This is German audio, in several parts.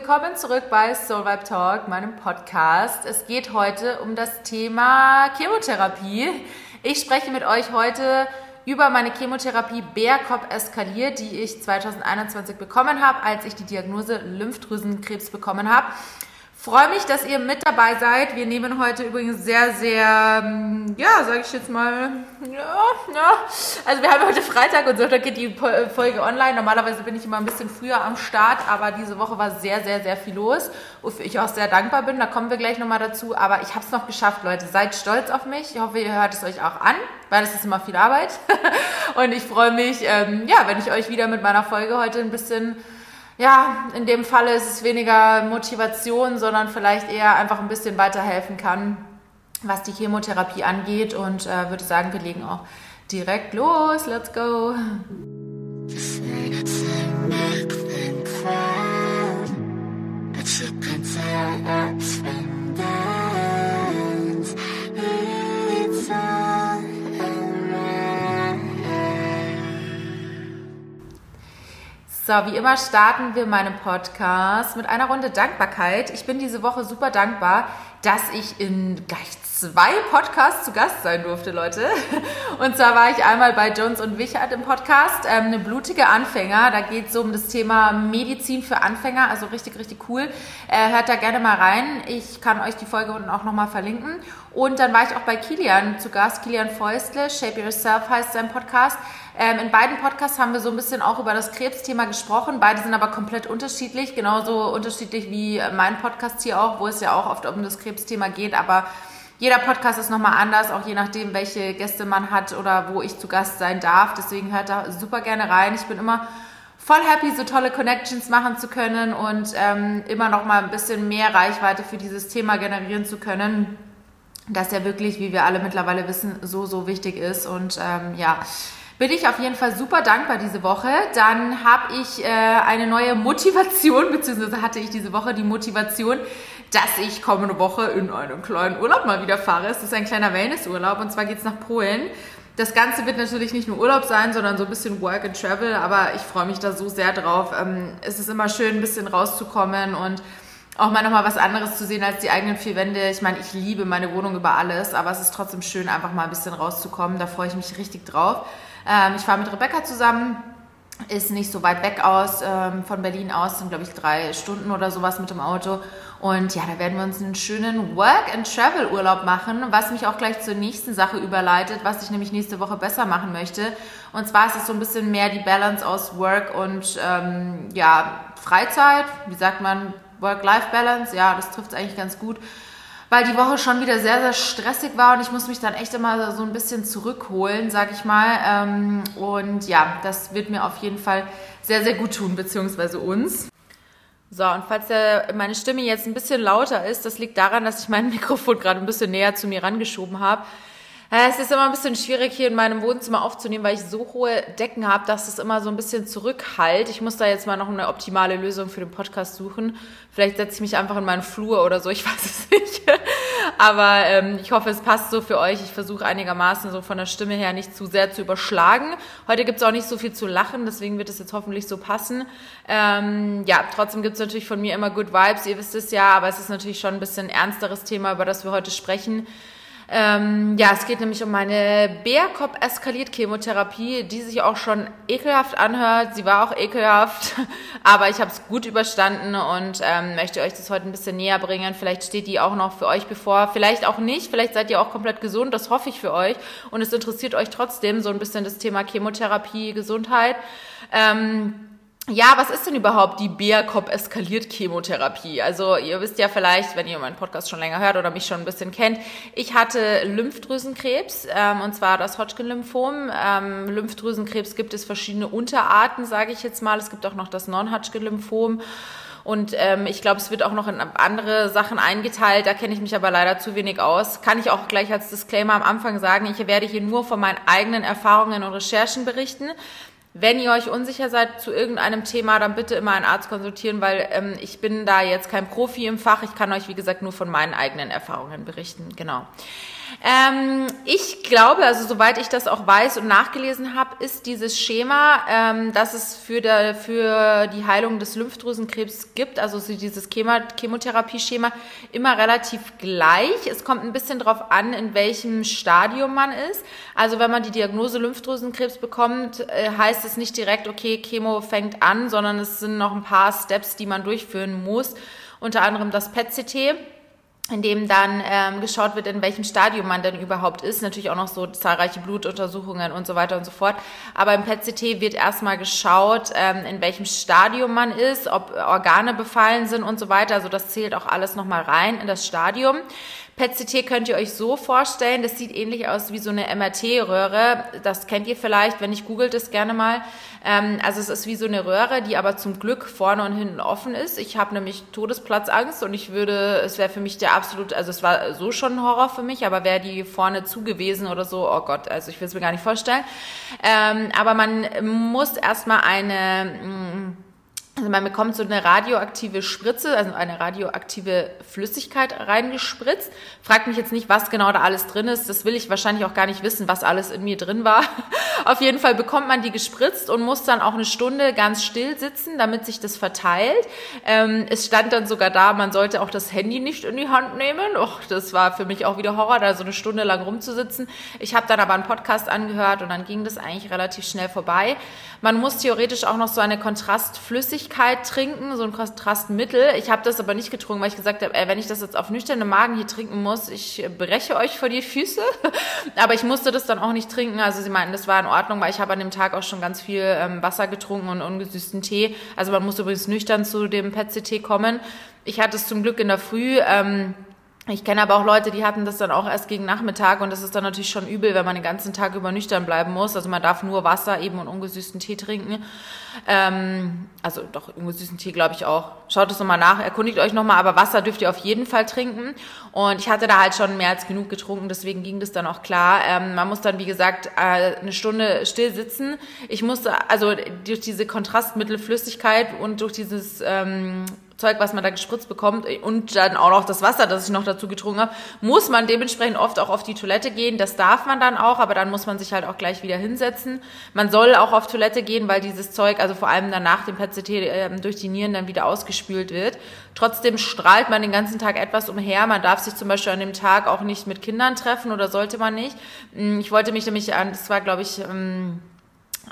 willkommen zurück bei Soul Vibe Talk, meinem Podcast. Es geht heute um das Thema Chemotherapie. Ich spreche mit euch heute über meine Chemotherapie Bärkopf eskaliert, die ich 2021 bekommen habe, als ich die Diagnose Lymphdrüsenkrebs bekommen habe. Freue mich, dass ihr mit dabei seid. Wir nehmen heute übrigens sehr, sehr, ähm, ja, sage ich jetzt mal, ja, ja. Also wir haben heute Freitag und Sonntag geht die Folge online. Normalerweise bin ich immer ein bisschen früher am Start, aber diese Woche war sehr, sehr, sehr viel los, wofür ich auch sehr dankbar bin. Da kommen wir gleich nochmal dazu. Aber ich habe es noch geschafft, Leute. Seid stolz auf mich. Ich hoffe, ihr hört es euch auch an, weil es ist immer viel Arbeit. und ich freue mich, ähm, ja, wenn ich euch wieder mit meiner Folge heute ein bisschen ja, in dem Falle ist es weniger Motivation, sondern vielleicht eher einfach ein bisschen weiterhelfen kann, was die Chemotherapie angeht. Und äh, würde sagen, wir legen auch direkt los. Let's go. So, wie immer starten wir meinen Podcast mit einer Runde Dankbarkeit. Ich bin diese Woche super dankbar, dass ich in gleich zwei Podcasts zu Gast sein durfte, Leute. Und zwar war ich einmal bei Jones und Wichert im Podcast, ähm, eine blutige Anfänger. Da geht es so um das Thema Medizin für Anfänger, also richtig, richtig cool. Äh, hört da gerne mal rein. Ich kann euch die Folge unten auch nochmal verlinken. Und dann war ich auch bei Kilian zu Gast, Kilian Feustle, Shape Yourself heißt sein Podcast. Ähm, in beiden Podcasts haben wir so ein bisschen auch über das Krebsthema gesprochen. Beide sind aber komplett unterschiedlich, genauso unterschiedlich wie mein Podcast hier auch, wo es ja auch oft um das Krebsthema geht. Aber jeder Podcast ist nochmal anders, auch je nachdem, welche Gäste man hat oder wo ich zu Gast sein darf. Deswegen hört da super gerne rein. Ich bin immer voll happy, so tolle Connections machen zu können und ähm, immer noch mal ein bisschen mehr Reichweite für dieses Thema generieren zu können, das ja wirklich, wie wir alle mittlerweile wissen, so, so wichtig ist. Und ähm, ja, bin ich auf jeden Fall super dankbar diese Woche. Dann habe ich äh, eine neue Motivation, beziehungsweise hatte ich diese Woche die Motivation, dass ich kommende Woche in einen kleinen Urlaub mal wieder fahre. Es ist ein kleiner Wellnessurlaub und zwar geht's nach Polen. Das Ganze wird natürlich nicht nur Urlaub sein, sondern so ein bisschen Work and Travel, aber ich freue mich da so sehr drauf. Ähm, es ist immer schön, ein bisschen rauszukommen und auch mal nochmal was anderes zu sehen als die eigenen vier Wände. Ich meine, ich liebe meine Wohnung über alles, aber es ist trotzdem schön, einfach mal ein bisschen rauszukommen. Da freue ich mich richtig drauf. Ähm, ich fahre mit Rebecca zusammen, ist nicht so weit weg aus, ähm, von Berlin aus, sind glaube ich drei Stunden oder sowas mit dem Auto. Und ja, da werden wir uns einen schönen Work-and-Travel-Urlaub machen, was mich auch gleich zur nächsten Sache überleitet, was ich nämlich nächste Woche besser machen möchte. Und zwar ist es so ein bisschen mehr die Balance aus Work und ähm, ja, Freizeit. Wie sagt man? Work-Life-Balance. Ja, das trifft es eigentlich ganz gut weil die Woche schon wieder sehr, sehr stressig war und ich muss mich dann echt immer so ein bisschen zurückholen, sag ich mal. Ähm, und ja, das wird mir auf jeden Fall sehr, sehr gut tun, beziehungsweise uns. So, und falls der, meine Stimme jetzt ein bisschen lauter ist, das liegt daran, dass ich mein Mikrofon gerade ein bisschen näher zu mir rangeschoben habe. Äh, es ist immer ein bisschen schwierig, hier in meinem Wohnzimmer aufzunehmen, weil ich so hohe Decken habe, dass es immer so ein bisschen zurückhalt. Ich muss da jetzt mal noch eine optimale Lösung für den Podcast suchen. Vielleicht setze ich mich einfach in meinen Flur oder so, ich weiß es nicht. Aber ähm, ich hoffe, es passt so für euch. Ich versuche einigermaßen so von der Stimme her nicht zu sehr zu überschlagen. Heute gibt es auch nicht so viel zu lachen, deswegen wird es jetzt hoffentlich so passen. Ähm, ja, trotzdem gibt es natürlich von mir immer Good Vibes, ihr wisst es ja, aber es ist natürlich schon ein bisschen ernsteres Thema, über das wir heute sprechen. Ähm, ja, es geht nämlich um meine Bärkopf-Eskaliert-Chemotherapie, die sich auch schon ekelhaft anhört. Sie war auch ekelhaft, aber ich habe es gut überstanden und ähm, möchte euch das heute ein bisschen näher bringen. Vielleicht steht die auch noch für euch bevor, vielleicht auch nicht. Vielleicht seid ihr auch komplett gesund, das hoffe ich für euch. Und es interessiert euch trotzdem so ein bisschen das Thema Chemotherapie, Gesundheit. Ähm, ja, was ist denn überhaupt die BRCOP-Eskaliert-Chemotherapie? Also ihr wisst ja vielleicht, wenn ihr meinen Podcast schon länger hört oder mich schon ein bisschen kennt, ich hatte Lymphdrüsenkrebs ähm, und zwar das Hodgkin-Lymphom. Ähm, Lymphdrüsenkrebs gibt es verschiedene Unterarten, sage ich jetzt mal. Es gibt auch noch das Non-Hodgkin-Lymphom. Und ähm, ich glaube, es wird auch noch in andere Sachen eingeteilt. Da kenne ich mich aber leider zu wenig aus. Kann ich auch gleich als Disclaimer am Anfang sagen, ich werde hier nur von meinen eigenen Erfahrungen und Recherchen berichten. Wenn ihr euch unsicher seid zu irgendeinem Thema, dann bitte immer einen Arzt konsultieren, weil ähm, ich bin da jetzt kein Profi im Fach. Ich kann euch, wie gesagt, nur von meinen eigenen Erfahrungen berichten. Genau. Ähm, ich glaube, also soweit ich das auch weiß und nachgelesen habe, ist dieses Schema, ähm, dass es für, der, für die Heilung des Lymphdrüsenkrebs gibt, also so dieses Chemotherapie-Schema, immer relativ gleich. Es kommt ein bisschen darauf an, in welchem Stadium man ist. Also wenn man die Diagnose Lymphdrüsenkrebs bekommt, äh, heißt es nicht direkt, okay, Chemo fängt an, sondern es sind noch ein paar Steps, die man durchführen muss. Unter anderem das PET-CT in dem dann ähm, geschaut wird, in welchem Stadium man denn überhaupt ist. Natürlich auch noch so zahlreiche Blutuntersuchungen und so weiter und so fort. Aber im PET-CT wird erstmal geschaut, ähm, in welchem Stadium man ist, ob Organe befallen sind und so weiter. Also das zählt auch alles nochmal rein in das Stadium. PET-CT könnt ihr euch so vorstellen, das sieht ähnlich aus wie so eine MRT-Röhre. Das kennt ihr vielleicht, wenn ich googelt es gerne mal. Ähm, also es ist wie so eine Röhre, die aber zum Glück vorne und hinten offen ist. Ich habe nämlich Todesplatzangst und ich würde, es wäre für mich der absolut, also es war so schon ein Horror für mich, aber wäre die vorne zu gewesen oder so, oh Gott, also ich will es mir gar nicht vorstellen. Ähm, aber man muss erstmal eine mh, mm, also man bekommt so eine radioaktive Spritze, also eine radioaktive Flüssigkeit reingespritzt. Fragt mich jetzt nicht, was genau da alles drin ist. Das will ich wahrscheinlich auch gar nicht wissen, was alles in mir drin war. Auf jeden Fall bekommt man die gespritzt und muss dann auch eine Stunde ganz still sitzen, damit sich das verteilt. Ähm, es stand dann sogar da, man sollte auch das Handy nicht in die Hand nehmen. Och, das war für mich auch wieder Horror, da so eine Stunde lang rumzusitzen. Ich habe dann aber einen Podcast angehört und dann ging das eigentlich relativ schnell vorbei. Man muss theoretisch auch noch so eine Kontrastflüssigkeit trinken, so ein Kontrastmittel. Ich habe das aber nicht getrunken, weil ich gesagt habe, ey, wenn ich das jetzt auf nüchternen Magen hier trinken muss, ich breche euch vor die Füße. aber ich musste das dann auch nicht trinken. Also sie meinten, das war in Ordnung, weil ich habe an dem Tag auch schon ganz viel ähm, Wasser getrunken und ungesüßten Tee. Also man muss übrigens nüchtern zu dem PET-CT kommen. Ich hatte es zum Glück in der Früh. Ähm, ich kenne aber auch Leute, die hatten das dann auch erst gegen Nachmittag und das ist dann natürlich schon übel, wenn man den ganzen Tag über nüchtern bleiben muss. Also man darf nur Wasser eben und ungesüßten Tee trinken. Ähm, also doch, ungesüßten Tee glaube ich auch. Schaut es nochmal nach, erkundigt euch nochmal, aber Wasser dürft ihr auf jeden Fall trinken. Und ich hatte da halt schon mehr als genug getrunken, deswegen ging das dann auch klar. Ähm, man muss dann, wie gesagt, äh, eine Stunde still sitzen. Ich musste, also durch diese Kontrastmittelflüssigkeit und durch dieses... Ähm, Zeug, was man da gespritzt bekommt und dann auch noch das Wasser, das ich noch dazu getrunken habe, muss man dementsprechend oft auch auf die Toilette gehen. Das darf man dann auch, aber dann muss man sich halt auch gleich wieder hinsetzen. Man soll auch auf Toilette gehen, weil dieses Zeug, also vor allem danach dem PCT äh, durch die Nieren dann wieder ausgespült wird. Trotzdem strahlt man den ganzen Tag etwas umher. Man darf sich zum Beispiel an dem Tag auch nicht mit Kindern treffen oder sollte man nicht. Hm, ich wollte mich nämlich an, das war glaube ich ähm,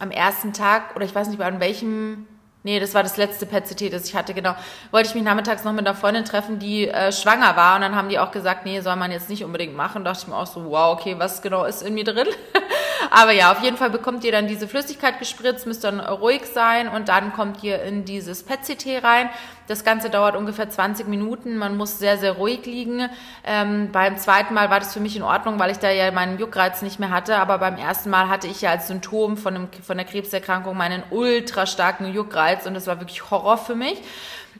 am ersten Tag oder ich weiß nicht mehr an welchem Nee, das war das letzte PET-CT, das ich hatte, genau. Wollte ich mich nachmittags noch mit einer Freundin treffen, die äh, schwanger war. Und dann haben die auch gesagt, nee, soll man jetzt nicht unbedingt machen. Da dachte ich mir auch so, wow, okay, was genau ist in mir drin? Aber ja, auf jeden Fall bekommt ihr dann diese Flüssigkeit gespritzt, müsst dann ruhig sein und dann kommt ihr in dieses PET-CT rein. Das Ganze dauert ungefähr 20 Minuten. Man muss sehr, sehr ruhig liegen. Ähm, beim zweiten Mal war das für mich in Ordnung, weil ich da ja meinen Juckreiz nicht mehr hatte. Aber beim ersten Mal hatte ich ja als Symptom von, dem, von der Krebserkrankung meinen ultra starken Juckreiz und das war wirklich Horror für mich.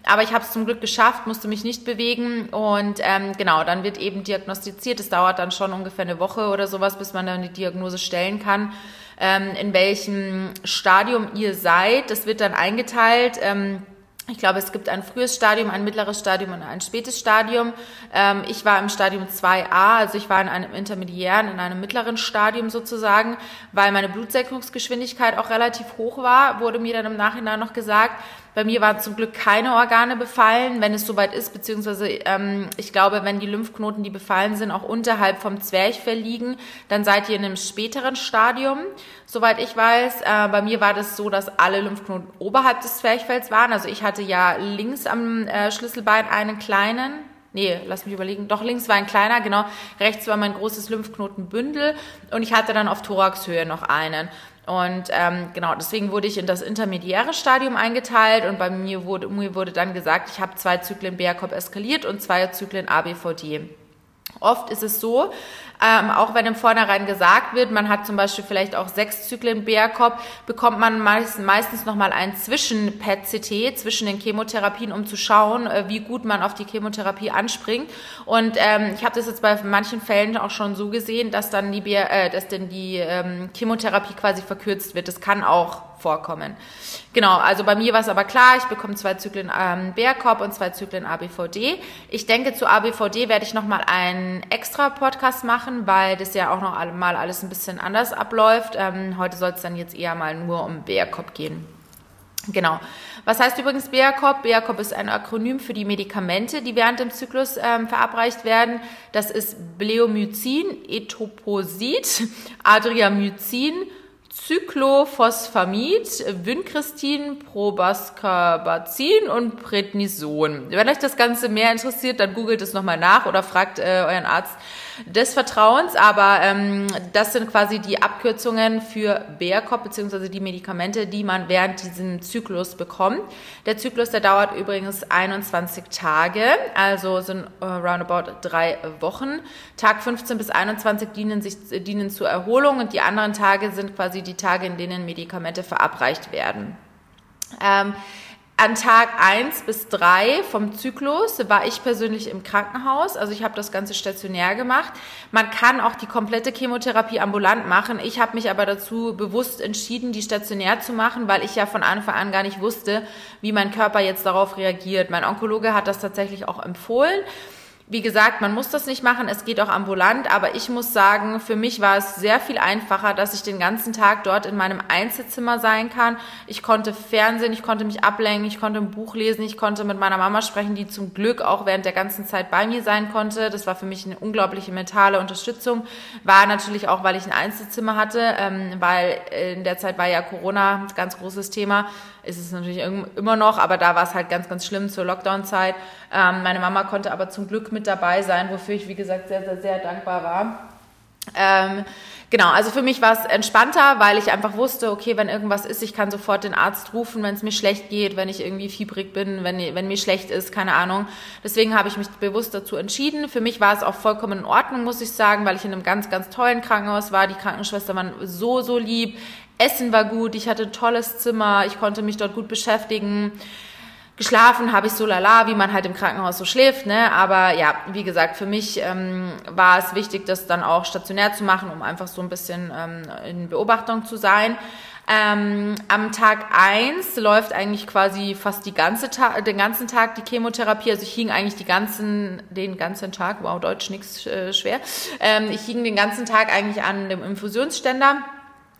Aber ich habe es zum Glück geschafft, musste mich nicht bewegen und ähm, genau, dann wird eben diagnostiziert. Es dauert dann schon ungefähr eine Woche oder sowas, bis man dann die Diagnose stellen kann, ähm, in welchem Stadium ihr seid. Das wird dann eingeteilt. Ähm, ich glaube, es gibt ein frühes Stadium, ein mittleres Stadium und ein spätes Stadium. Ähm, ich war im Stadium 2a, also ich war in einem intermediären, in einem mittleren Stadium sozusagen, weil meine Blutsenkungsgeschwindigkeit auch relativ hoch war, wurde mir dann im Nachhinein noch gesagt. Bei mir waren zum Glück keine Organe befallen, wenn es soweit ist, beziehungsweise ähm, ich glaube, wenn die Lymphknoten, die befallen sind, auch unterhalb vom Zwerchfell liegen, dann seid ihr in einem späteren Stadium. Soweit ich weiß, äh, bei mir war das so, dass alle Lymphknoten oberhalb des Zwerchfells waren. Also ich hatte ja links am äh, Schlüsselbein einen kleinen, nee, lass mich überlegen, doch links war ein kleiner, genau, rechts war mein großes Lymphknotenbündel und ich hatte dann auf Thoraxhöhe noch einen. Und ähm, genau, deswegen wurde ich in das intermediäre Stadium eingeteilt und bei mir wurde, mir wurde dann gesagt, ich habe zwei Zyklen BRCOP eskaliert und zwei Zyklen ABVD. Oft ist es so, ähm, auch wenn im Vornherein gesagt wird, man hat zum Beispiel vielleicht auch sechs Zyklen BRCOP, bekommt man meist, meistens nochmal ein Zwischen-PET-CT zwischen den Chemotherapien, um zu schauen, äh, wie gut man auf die Chemotherapie anspringt. Und ähm, ich habe das jetzt bei manchen Fällen auch schon so gesehen, dass dann die, äh, dass denn die ähm, Chemotherapie quasi verkürzt wird. Das kann auch vorkommen. Genau, also bei mir war es aber klar, ich bekomme zwei Zyklen ähm, BRCOP und zwei Zyklen ABVD. Ich denke, zu ABVD werde ich nochmal einen extra Podcast machen, weil das ja auch noch mal alles ein bisschen anders abläuft. Ähm, heute soll es dann jetzt eher mal nur um BRCOP gehen. Genau. Was heißt übrigens BACOP? BACOP ist ein Akronym für die Medikamente, die während dem Zyklus ähm, verabreicht werden. Das ist Bleomycin, Etoposid, Adriamycin, Cyclophosphamid, Vincristin, Probascabazin und Prednison. Wenn euch das Ganze mehr interessiert, dann googelt es nochmal nach oder fragt äh, euren Arzt des Vertrauens, aber ähm, das sind quasi die Abkürzungen für BRCOP beziehungsweise die Medikamente, die man während diesem Zyklus bekommt. Der Zyklus, der dauert übrigens 21 Tage, also sind äh, roundabout drei Wochen. Tag 15 bis 21 dienen, sich, dienen zur Erholung und die anderen Tage sind quasi die Tage, in denen Medikamente verabreicht werden. Ähm, an Tag eins bis drei vom Zyklus war ich persönlich im Krankenhaus. Also ich habe das Ganze stationär gemacht. Man kann auch die komplette Chemotherapie ambulant machen. Ich habe mich aber dazu bewusst entschieden, die stationär zu machen, weil ich ja von Anfang an gar nicht wusste, wie mein Körper jetzt darauf reagiert. Mein Onkologe hat das tatsächlich auch empfohlen. Wie gesagt, man muss das nicht machen, es geht auch ambulant, aber ich muss sagen, für mich war es sehr viel einfacher, dass ich den ganzen Tag dort in meinem Einzelzimmer sein kann. Ich konnte Fernsehen, ich konnte mich ablenken, ich konnte ein Buch lesen, ich konnte mit meiner Mama sprechen, die zum Glück auch während der ganzen Zeit bei mir sein konnte. Das war für mich eine unglaubliche mentale Unterstützung. War natürlich auch, weil ich ein Einzelzimmer hatte, ähm, weil in der Zeit war ja Corona ein ganz großes Thema ist es natürlich immer noch, aber da war es halt ganz, ganz schlimm zur Lockdown-Zeit. Ähm, meine Mama konnte aber zum Glück mit dabei sein, wofür ich, wie gesagt, sehr, sehr, sehr dankbar war. Ähm, genau, also für mich war es entspannter, weil ich einfach wusste, okay, wenn irgendwas ist, ich kann sofort den Arzt rufen, wenn es mir schlecht geht, wenn ich irgendwie fiebrig bin, wenn, wenn mir schlecht ist, keine Ahnung. Deswegen habe ich mich bewusst dazu entschieden. Für mich war es auch vollkommen in Ordnung, muss ich sagen, weil ich in einem ganz, ganz tollen Krankenhaus war. Die Krankenschwestern waren so, so lieb. Essen war gut, ich hatte ein tolles Zimmer, ich konnte mich dort gut beschäftigen. Geschlafen habe ich so lala, wie man halt im Krankenhaus so schläft, ne? Aber ja, wie gesagt, für mich ähm, war es wichtig, das dann auch stationär zu machen, um einfach so ein bisschen ähm, in Beobachtung zu sein. Ähm, am Tag eins läuft eigentlich quasi fast die ganze Ta den ganzen Tag die Chemotherapie. Also ich hing eigentlich die ganzen, den ganzen Tag, wow, Deutsch nix äh, schwer. Ähm, ich hing den ganzen Tag eigentlich an dem Infusionsständer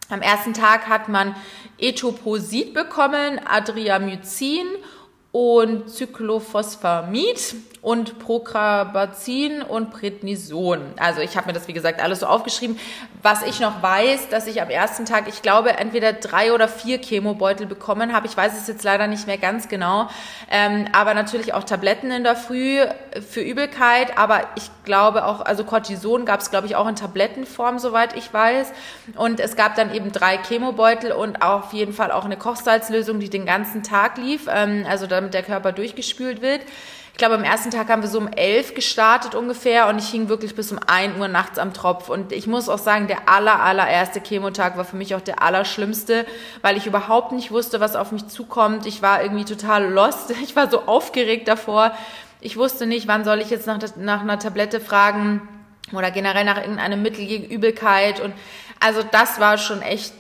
am ersten Tag hat man Etoposid bekommen, Adriamycin und Cyclophosphamid und Procarbazin und Prednison. Also ich habe mir das, wie gesagt, alles so aufgeschrieben. Was ich noch weiß, dass ich am ersten Tag, ich glaube, entweder drei oder vier Chemobeutel bekommen habe. Ich weiß es jetzt leider nicht mehr ganz genau. Ähm, aber natürlich auch Tabletten in der Früh für Übelkeit. Aber ich glaube auch, also Cortison gab es, glaube ich, auch in Tablettenform, soweit ich weiß. Und es gab dann eben drei Chemobeutel und auf jeden Fall auch eine Kochsalzlösung, die den ganzen Tag lief. Ähm, also damit der Körper durchgespült wird. Ich glaube, am ersten Tag haben wir so um elf gestartet ungefähr und ich hing wirklich bis um ein Uhr nachts am Tropf. Und ich muss auch sagen, der aller, allererste Chemotag war für mich auch der allerschlimmste, weil ich überhaupt nicht wusste, was auf mich zukommt. Ich war irgendwie total lost. Ich war so aufgeregt davor. Ich wusste nicht, wann soll ich jetzt nach, nach einer Tablette fragen oder generell nach irgendeinem Mittel gegen Übelkeit. Und also das war schon echt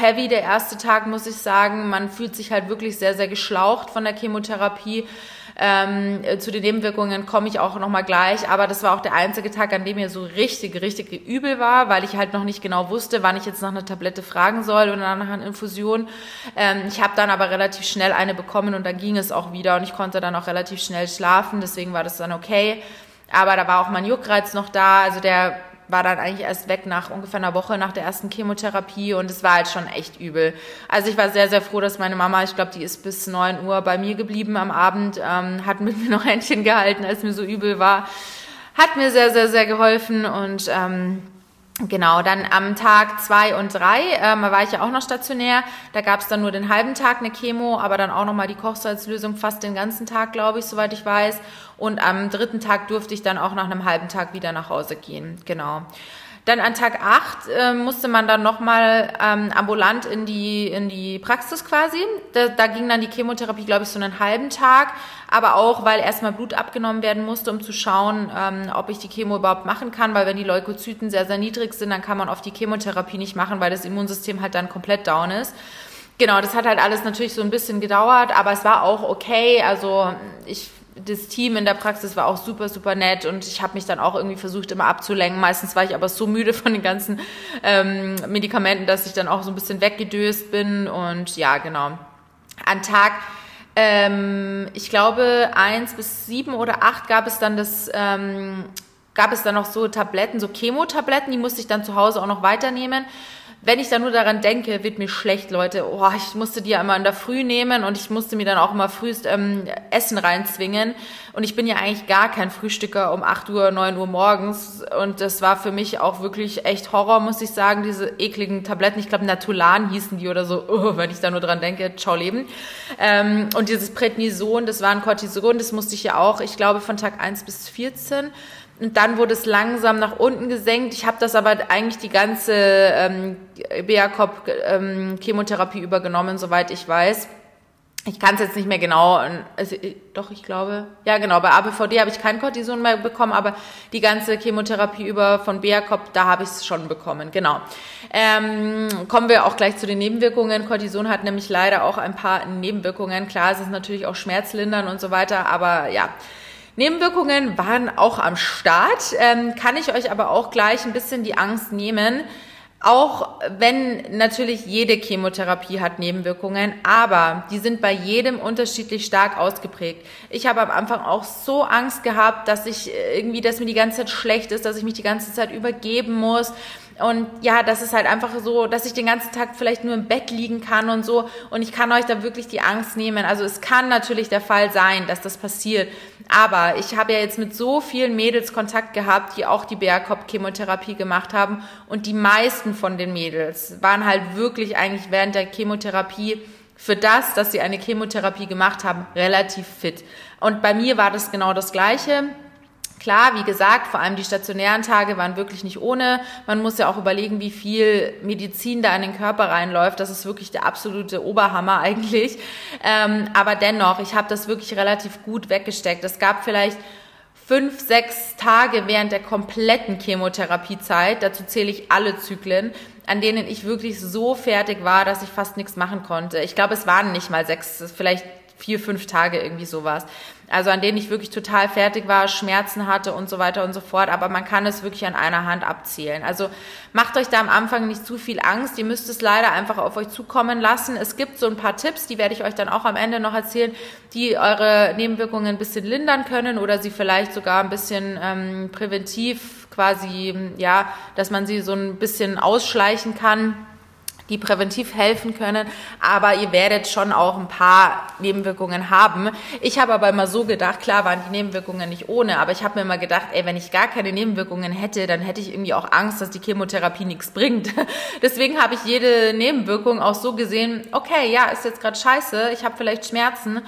heavy der erste Tag, muss ich sagen. Man fühlt sich halt wirklich sehr, sehr geschlaucht von der Chemotherapie. Ähm, zu den Nebenwirkungen komme ich auch nochmal gleich, aber das war auch der einzige Tag, an dem mir so richtig, richtig übel war, weil ich halt noch nicht genau wusste, wann ich jetzt nach einer Tablette fragen soll oder nach einer Infusion. Ähm, ich habe dann aber relativ schnell eine bekommen und dann ging es auch wieder und ich konnte dann auch relativ schnell schlafen, deswegen war das dann okay. Aber da war auch mein Juckreiz noch da, also der war dann eigentlich erst weg nach ungefähr einer Woche nach der ersten Chemotherapie und es war halt schon echt übel. Also ich war sehr, sehr froh, dass meine Mama, ich glaube, die ist bis neun Uhr bei mir geblieben am Abend, ähm, hat mit mir noch Händchen gehalten, als mir so übel war. Hat mir sehr, sehr, sehr geholfen und ähm, Genau, dann am Tag zwei und drei ähm, war ich ja auch noch stationär. Da gab es dann nur den halben Tag eine Chemo, aber dann auch nochmal die Kochsalzlösung fast den ganzen Tag, glaube ich, soweit ich weiß. Und am dritten Tag durfte ich dann auch nach einem halben Tag wieder nach Hause gehen. Genau. Dann an Tag 8 äh, musste man dann nochmal ähm, ambulant in die, in die Praxis quasi. Da, da ging dann die Chemotherapie, glaube ich, so einen halben Tag. Aber auch, weil erstmal Blut abgenommen werden musste, um zu schauen, ähm, ob ich die Chemo überhaupt machen kann. Weil wenn die Leukozyten sehr, sehr niedrig sind, dann kann man oft die Chemotherapie nicht machen, weil das Immunsystem halt dann komplett down ist. genau, das hat halt alles natürlich so ein bisschen gedauert, aber es war auch okay. Also ich das Team in der Praxis war auch super, super nett und ich habe mich dann auch irgendwie versucht, immer abzulenken. Meistens war ich aber so müde von den ganzen ähm, Medikamenten, dass ich dann auch so ein bisschen weggedöst bin und ja, genau. An Tag, ähm, ich glaube, eins bis sieben oder acht gab es dann das, ähm, gab es dann noch so Tabletten, so Chemotabletten, die musste ich dann zu Hause auch noch weiternehmen wenn ich da nur daran denke, wird mir schlecht, Leute. Oh, ich musste die ja immer in der Früh nehmen und ich musste mir dann auch immer frühst ähm, Essen reinzwingen. Und ich bin ja eigentlich gar kein Frühstücker um 8 Uhr, 9 Uhr morgens. Und das war für mich auch wirklich echt Horror, muss ich sagen, diese ekligen Tabletten. Ich glaube, Natulan hießen die oder so, oh, wenn ich da nur dran denke, ciao Leben. Ähm, und dieses Prednison, das war ein Cortison, das musste ich ja auch, ich glaube, von Tag 1 bis 14 und dann wurde es langsam nach unten gesenkt. Ich habe das aber eigentlich die ganze ähm, BACOP-Chemotherapie ähm, übergenommen, soweit ich weiß. Ich kann es jetzt nicht mehr genau, also, äh, doch, ich glaube, ja genau, bei ABVD habe ich kein Cortison mehr bekommen, aber die ganze Chemotherapie über von BACOP, da habe ich es schon bekommen, genau. Ähm, kommen wir auch gleich zu den Nebenwirkungen. Cortison hat nämlich leider auch ein paar Nebenwirkungen. Klar, es ist natürlich auch schmerzlindern und so weiter, aber ja, Nebenwirkungen waren auch am Start, ähm, kann ich euch aber auch gleich ein bisschen die Angst nehmen. Auch wenn natürlich jede Chemotherapie hat Nebenwirkungen, aber die sind bei jedem unterschiedlich stark ausgeprägt. Ich habe am Anfang auch so Angst gehabt, dass ich irgendwie, dass mir die ganze Zeit schlecht ist, dass ich mich die ganze Zeit übergeben muss und ja, das ist halt einfach so, dass ich den ganzen Tag vielleicht nur im Bett liegen kann und so. Und ich kann euch da wirklich die Angst nehmen. Also es kann natürlich der Fall sein, dass das passiert. Aber ich habe ja jetzt mit so vielen Mädels Kontakt gehabt, die auch die BRCOP-Chemotherapie gemacht haben. Und die meisten von den Mädels waren halt wirklich eigentlich während der Chemotherapie für das, dass sie eine Chemotherapie gemacht haben, relativ fit. Und bei mir war das genau das Gleiche. Klar, wie gesagt, vor allem die stationären Tage waren wirklich nicht ohne. Man muss ja auch überlegen, wie viel Medizin da in den Körper reinläuft. Das ist wirklich der absolute Oberhammer eigentlich. Ähm, aber dennoch, ich habe das wirklich relativ gut weggesteckt. Es gab vielleicht fünf, sechs Tage während der kompletten Chemotherapiezeit, dazu zähle ich alle Zyklen, an denen ich wirklich so fertig war, dass ich fast nichts machen konnte. Ich glaube, es waren nicht mal sechs, vielleicht vier, fünf Tage irgendwie sowas. Also an denen ich wirklich total fertig war, Schmerzen hatte und so weiter und so fort. Aber man kann es wirklich an einer Hand abzählen. Also macht euch da am Anfang nicht zu viel Angst. Ihr müsst es leider einfach auf euch zukommen lassen. Es gibt so ein paar Tipps, die werde ich euch dann auch am Ende noch erzählen, die eure Nebenwirkungen ein bisschen lindern können oder sie vielleicht sogar ein bisschen ähm, präventiv quasi, ja, dass man sie so ein bisschen ausschleichen kann die präventiv helfen können, aber ihr werdet schon auch ein paar Nebenwirkungen haben. Ich habe aber immer so gedacht, klar waren die Nebenwirkungen nicht ohne, aber ich habe mir immer gedacht, ey, wenn ich gar keine Nebenwirkungen hätte, dann hätte ich irgendwie auch Angst, dass die Chemotherapie nichts bringt. Deswegen habe ich jede Nebenwirkung auch so gesehen, okay, ja, ist jetzt gerade scheiße, ich habe vielleicht Schmerzen,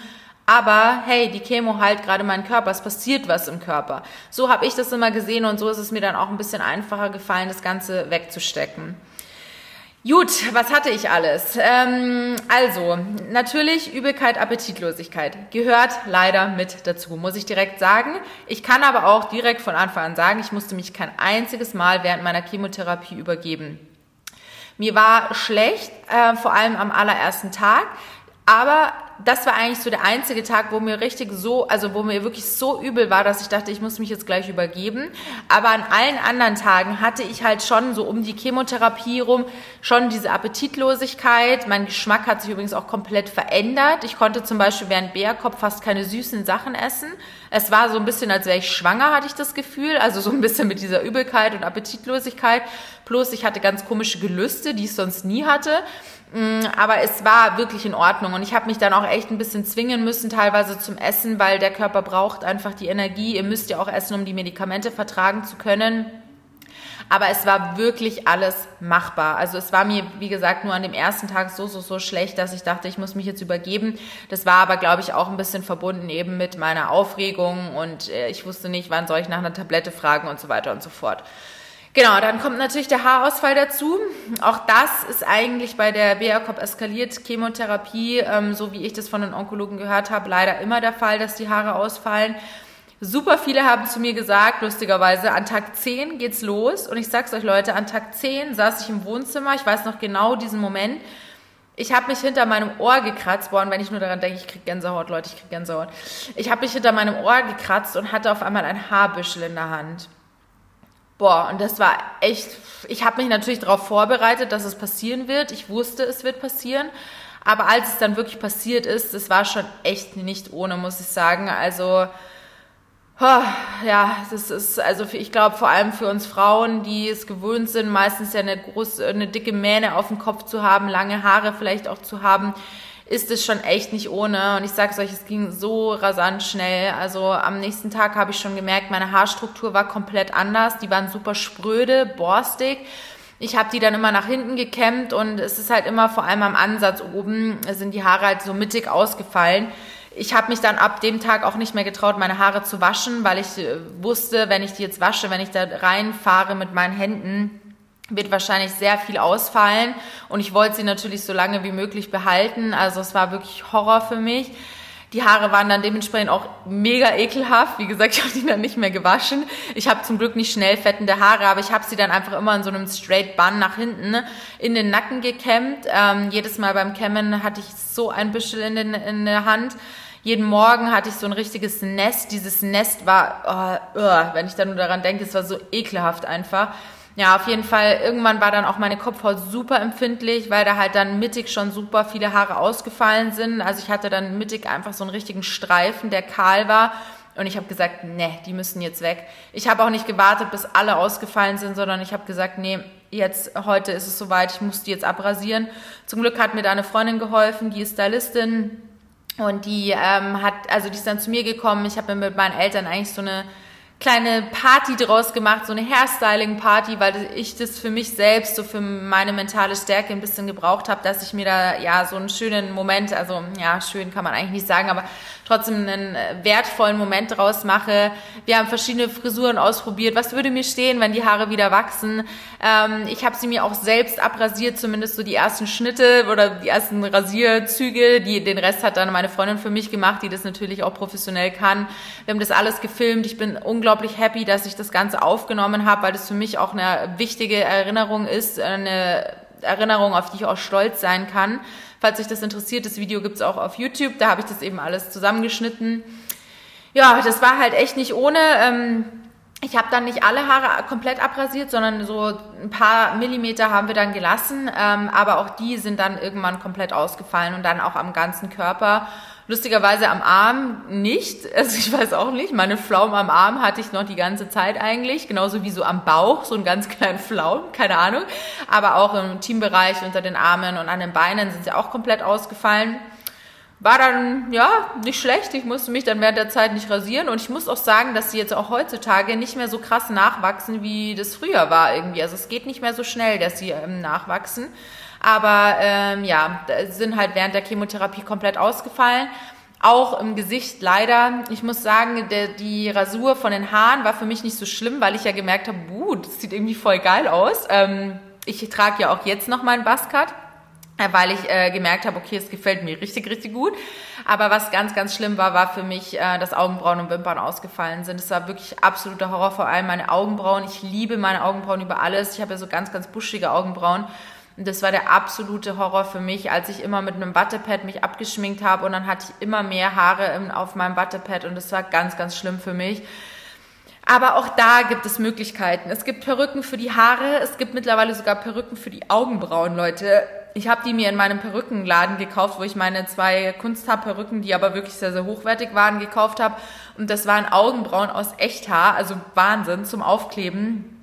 aber hey, die Chemo heilt gerade meinen Körper, es passiert was im Körper. So habe ich das immer gesehen und so ist es mir dann auch ein bisschen einfacher gefallen, das Ganze wegzustecken. Gut, was hatte ich alles? Ähm, also, natürlich Übelkeit, Appetitlosigkeit gehört leider mit dazu, muss ich direkt sagen. Ich kann aber auch direkt von Anfang an sagen, ich musste mich kein einziges Mal während meiner Chemotherapie übergeben. Mir war schlecht, äh, vor allem am allerersten Tag, aber das war eigentlich so der einzige Tag, wo mir richtig so, also wo mir wirklich so übel war, dass ich dachte, ich muss mich jetzt gleich übergeben. Aber an allen anderen Tagen hatte ich halt schon so um die Chemotherapie rum schon diese Appetitlosigkeit. Mein Geschmack hat sich übrigens auch komplett verändert. Ich konnte zum Beispiel während Bärkopf fast keine süßen Sachen essen. Es war so ein bisschen, als wäre ich schwanger, hatte ich das Gefühl. Also so ein bisschen mit dieser Übelkeit und Appetitlosigkeit. Plus ich hatte ganz komische Gelüste, die ich sonst nie hatte. Mm, aber es war wirklich in Ordnung und ich habe mich dann auch echt ein bisschen zwingen müssen, teilweise zum Essen, weil der Körper braucht einfach die Energie. Ihr müsst ja auch essen, um die Medikamente vertragen zu können. Aber es war wirklich alles machbar. Also es war mir, wie gesagt, nur an dem ersten Tag so, so, so schlecht, dass ich dachte, ich muss mich jetzt übergeben. Das war aber, glaube ich, auch ein bisschen verbunden eben mit meiner Aufregung und äh, ich wusste nicht, wann soll ich nach einer Tablette fragen und so weiter und so fort. Genau, dann kommt natürlich der Haarausfall dazu. Auch das ist eigentlich bei der BR-Cop eskaliert Chemotherapie, ähm, so wie ich das von den Onkologen gehört habe, leider immer der Fall, dass die Haare ausfallen. Super viele haben zu mir gesagt, lustigerweise, an Tag 10 geht's los. Und ich sag's euch Leute, an Tag 10 saß ich im Wohnzimmer, ich weiß noch genau diesen Moment, Ich habe mich hinter meinem Ohr gekratzt, boah, und wenn ich nur daran denke, ich krieg Gänsehaut, Leute, ich krieg Gänsehaut. Ich habe mich hinter meinem Ohr gekratzt und hatte auf einmal ein Haarbüschel in der Hand. Boah, und das war echt, ich habe mich natürlich darauf vorbereitet, dass es passieren wird. Ich wusste, es wird passieren. Aber als es dann wirklich passiert ist, das war schon echt nicht ohne, muss ich sagen. Also, ja, das ist, also ich glaube vor allem für uns Frauen, die es gewöhnt sind, meistens ja eine große, eine dicke Mähne auf dem Kopf zu haben, lange Haare vielleicht auch zu haben, ist es schon echt nicht ohne. Und ich sage euch, es ging so rasant schnell. Also am nächsten Tag habe ich schon gemerkt, meine Haarstruktur war komplett anders. Die waren super spröde, borstig. Ich habe die dann immer nach hinten gekämmt und es ist halt immer vor allem am Ansatz oben sind die Haare halt so mittig ausgefallen ich habe mich dann ab dem Tag auch nicht mehr getraut, meine Haare zu waschen, weil ich äh, wusste, wenn ich die jetzt wasche, wenn ich da reinfahre mit meinen Händen, wird wahrscheinlich sehr viel ausfallen. Und ich wollte sie natürlich so lange wie möglich behalten. Also es war wirklich Horror für mich. Die Haare waren dann dementsprechend auch mega ekelhaft. Wie gesagt, ich habe die dann nicht mehr gewaschen. Ich habe zum Glück nicht schnell fettende Haare, aber ich habe sie dann einfach immer in so einem Straight Bun nach hinten in den Nacken gekämmt. Ähm, jedes Mal beim Kämmen hatte ich so ein Büschel in, den, in der Hand. Jeden Morgen hatte ich so ein richtiges Nest. Dieses Nest war, oh, oh, wenn ich da nur daran denke, es war so ekelhaft einfach. Ja, auf jeden Fall, irgendwann war dann auch meine Kopfhaut super empfindlich, weil da halt dann mittig schon super viele Haare ausgefallen sind. Also ich hatte dann mittig einfach so einen richtigen Streifen, der kahl war. Und ich habe gesagt, nee, die müssen jetzt weg. Ich habe auch nicht gewartet, bis alle ausgefallen sind, sondern ich habe gesagt, nee, jetzt, heute ist es soweit, ich muss die jetzt abrasieren. Zum Glück hat mir da eine Freundin geholfen, die ist Stylistin. Und die ähm, hat, also die ist dann zu mir gekommen. Ich habe mir mit meinen Eltern eigentlich so eine kleine Party draus gemacht, so eine Hairstyling-Party, weil ich das für mich selbst, so für meine mentale Stärke ein bisschen gebraucht habe, dass ich mir da ja so einen schönen Moment, also ja, schön kann man eigentlich nicht sagen, aber trotzdem einen äh, wertvollen Moment draus mache. Wir haben verschiedene Frisuren ausprobiert. Was würde mir stehen, wenn die Haare wieder wachsen? Ähm, ich habe sie mir auch selbst abrasiert, zumindest so die ersten Schnitte oder die ersten Rasierzüge. Die, den Rest hat dann meine Freundin für mich gemacht, die das natürlich auch professionell kann. Wir haben das alles gefilmt. Ich bin unglaublich happy, dass ich das Ganze aufgenommen habe, weil das für mich auch eine wichtige Erinnerung ist, eine Erinnerung, auf die ich auch stolz sein kann. Falls euch das interessiert, das Video gibt's auch auf YouTube, da habe ich das eben alles zusammengeschnitten. Ja, das war halt echt nicht ohne. Ähm, ich habe dann nicht alle Haare komplett abrasiert, sondern so ein paar Millimeter haben wir dann gelassen. Ähm, aber auch die sind dann irgendwann komplett ausgefallen und dann auch am ganzen Körper. Lustigerweise am Arm nicht. Also ich weiß auch nicht. Meine Pflaumen am Arm hatte ich noch die ganze Zeit eigentlich. Genauso wie so am Bauch, so einen ganz kleinen Pflaumen, keine Ahnung. Aber auch im Teambereich unter den Armen und an den Beinen sind sie auch komplett ausgefallen. War dann, ja, nicht schlecht. Ich musste mich dann während der Zeit nicht rasieren. Und ich muss auch sagen, dass sie jetzt auch heutzutage nicht mehr so krass nachwachsen, wie das früher war irgendwie. Also es geht nicht mehr so schnell, dass sie ähm, nachwachsen. Aber ähm, ja, sind halt während der Chemotherapie komplett ausgefallen. Auch im Gesicht leider. Ich muss sagen, der, die Rasur von den Haaren war für mich nicht so schlimm, weil ich ja gemerkt habe, uh, das sieht irgendwie voll geil aus. Ähm, ich trage ja auch jetzt noch meinen Buzzcut äh, weil ich äh, gemerkt habe, okay, es gefällt mir richtig, richtig gut. Aber was ganz, ganz schlimm war, war für mich, äh, dass Augenbrauen und Wimpern ausgefallen sind. Es war wirklich absoluter Horror, vor allem meine Augenbrauen. Ich liebe meine Augenbrauen über alles. Ich habe ja so ganz, ganz buschige Augenbrauen. Und das war der absolute Horror für mich, als ich immer mit einem Wattepad mich abgeschminkt habe und dann hatte ich immer mehr Haare auf meinem Wattepad und das war ganz, ganz schlimm für mich. Aber auch da gibt es Möglichkeiten. Es gibt Perücken für die Haare, es gibt mittlerweile sogar Perücken für die Augenbrauen, Leute. Ich habe die mir in meinem Perückenladen gekauft, wo ich meine zwei Kunsthaarperücken, die aber wirklich sehr, sehr hochwertig waren, gekauft habe. Und das waren Augenbrauen aus Echthaar, also Wahnsinn zum Aufkleben